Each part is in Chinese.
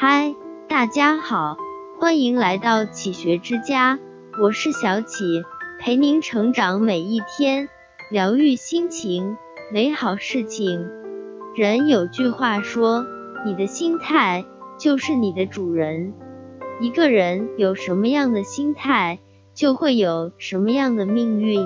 嗨，大家好，欢迎来到启学之家，我是小启，陪您成长每一天，疗愈心情，美好事情。人有句话说，你的心态就是你的主人。一个人有什么样的心态，就会有什么样的命运。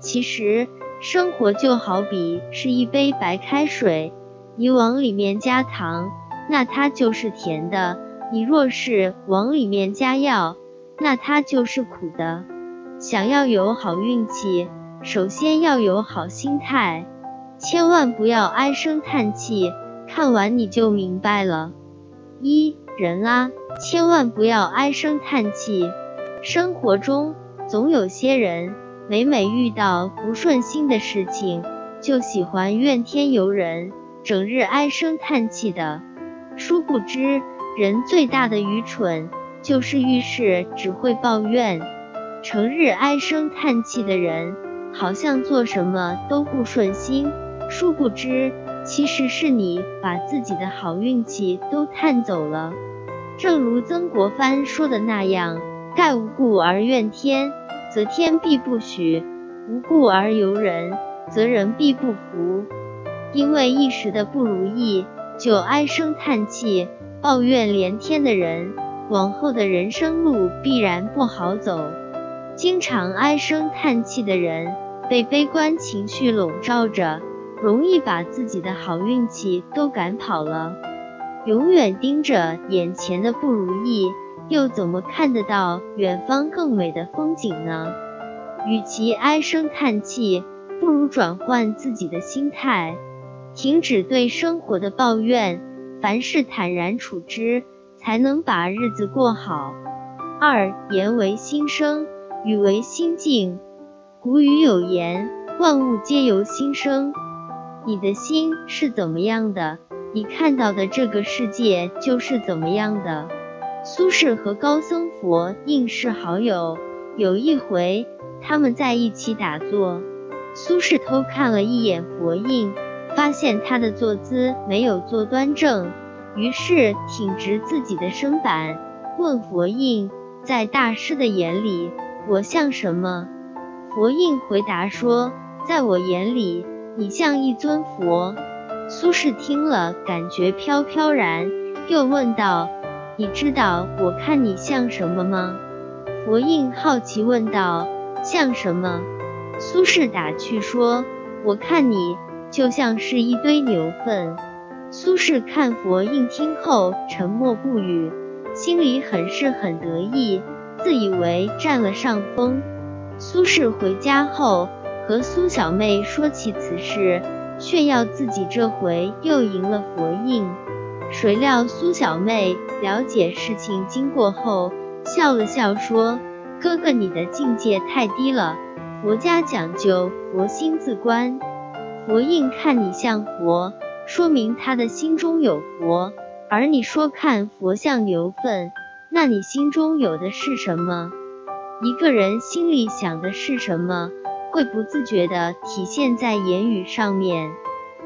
其实，生活就好比是一杯白开水，你往里面加糖。那它就是甜的，你若是往里面加药，那它就是苦的。想要有好运气，首先要有好心态，千万不要唉声叹气。看完你就明白了。一人啊，千万不要唉声叹气。生活中总有些人，每每遇到不顺心的事情，就喜欢怨天尤人，整日唉声叹气的。殊不知，人最大的愚蠢就是遇事只会抱怨，成日唉声叹气的人，好像做什么都不顺心。殊不知，其实是你把自己的好运气都叹走了。正如曾国藩说的那样：“盖无故而怨天，则天必不许；无故而尤人，则人必不服。”因为一时的不如意。就唉声叹气、抱怨连天的人，往后的人生路必然不好走。经常唉声叹气的人，被悲观情绪笼罩着，容易把自己的好运气都赶跑了。永远盯着眼前的不如意，又怎么看得到远方更美的风景呢？与其唉声叹气，不如转换自己的心态。停止对生活的抱怨，凡事坦然处之，才能把日子过好。二言为心生，语为心境。古语有言，万物皆由心生。你的心是怎么样的，你看到的这个世界就是怎么样的。苏轼和高僧佛印是好友，有一回他们在一起打坐，苏轼偷看了一眼佛印。发现他的坐姿没有坐端正，于是挺直自己的身板，问佛印：“在大师的眼里，我像什么？”佛印回答说：“在我眼里，你像一尊佛。”苏轼听了，感觉飘飘然，又问道：“你知道我看你像什么吗？”佛印好奇问道：“像什么？”苏轼打趣说：“我看你。”就像是一堆牛粪。苏轼看佛印听后沉默不语，心里很是很得意，自以为占了上风。苏轼回家后和苏小妹说起此事，炫耀自己这回又赢了佛印。谁料苏小妹了解事情经过后，笑了笑说：“哥哥，你的境界太低了，佛家讲究佛心自观。”佛印看你像佛，说明他的心中有佛；而你说看佛像牛粪，那你心中有的是什么？一个人心里想的是什么，会不自觉地体现在言语上面。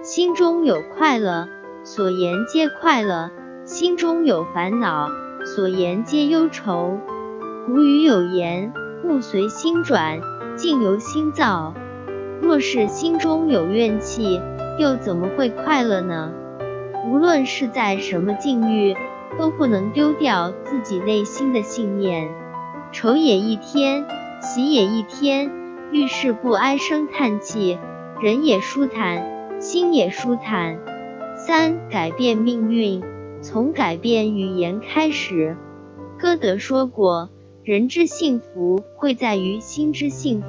心中有快乐，所言皆快乐；心中有烦恼，所言皆忧愁。古语有言：物随心转，境由心造。若是心中有怨气，又怎么会快乐呢？无论是在什么境遇，都不能丢掉自己内心的信念。愁也一天，喜也一天，遇事不唉声叹气，人也舒坦，心也舒坦。三、改变命运，从改变语言开始。歌德说过：“人之幸福，会在于心之幸福。”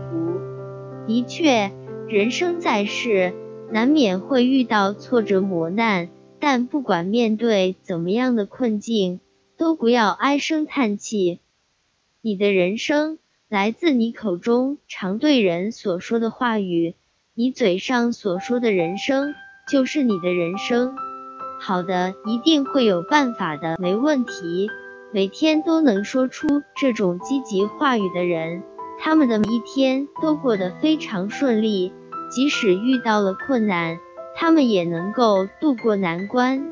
的确。人生在世，难免会遇到挫折磨难，但不管面对怎么样的困境，都不要唉声叹气。你的人生来自你口中常对人所说的话语，你嘴上所说的人生就是你的人生。好的，一定会有办法的，没问题。每天都能说出这种积极话语的人，他们的一天都过得非常顺利。即使遇到了困难，他们也能够度过难关。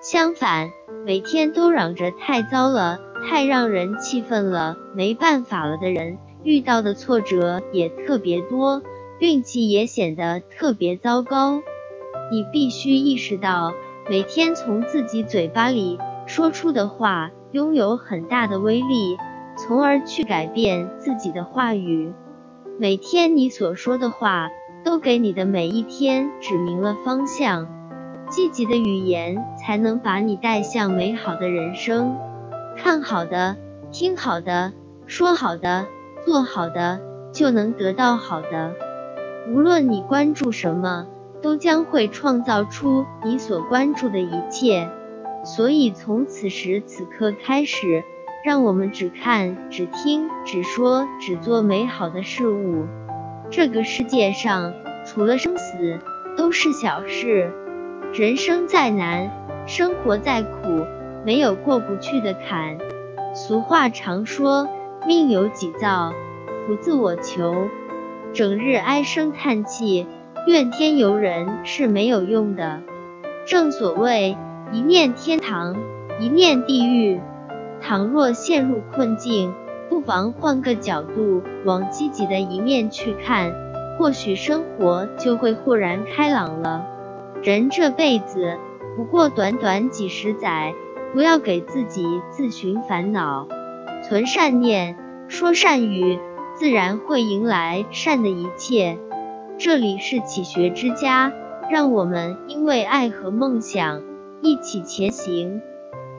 相反，每天都嚷着太糟了，太让人气愤了，没办法了的人，遇到的挫折也特别多，运气也显得特别糟糕。你必须意识到，每天从自己嘴巴里说出的话拥有很大的威力，从而去改变自己的话语。每天你所说的话，都给你的每一天指明了方向。积极的语言才能把你带向美好的人生。看好的，听好的，说好的，做好的，就能得到好的。无论你关注什么，都将会创造出你所关注的一切。所以，从此时此刻开始，让我们只看、只听、只说、只做美好的事物。这个世界上，除了生死，都是小事。人生再难，生活再苦，没有过不去的坎。俗话常说，命由己造，不自我求。整日唉声叹气、怨天尤人是没有用的。正所谓，一念天堂，一念地狱。倘若陷入困境，不妨换个角度，往积极的一面去看，或许生活就会豁然开朗了。人这辈子不过短短几十载，不要给自己自寻烦恼，存善念，说善语，自然会迎来善的一切。这里是启学之家，让我们因为爱和梦想一起前行。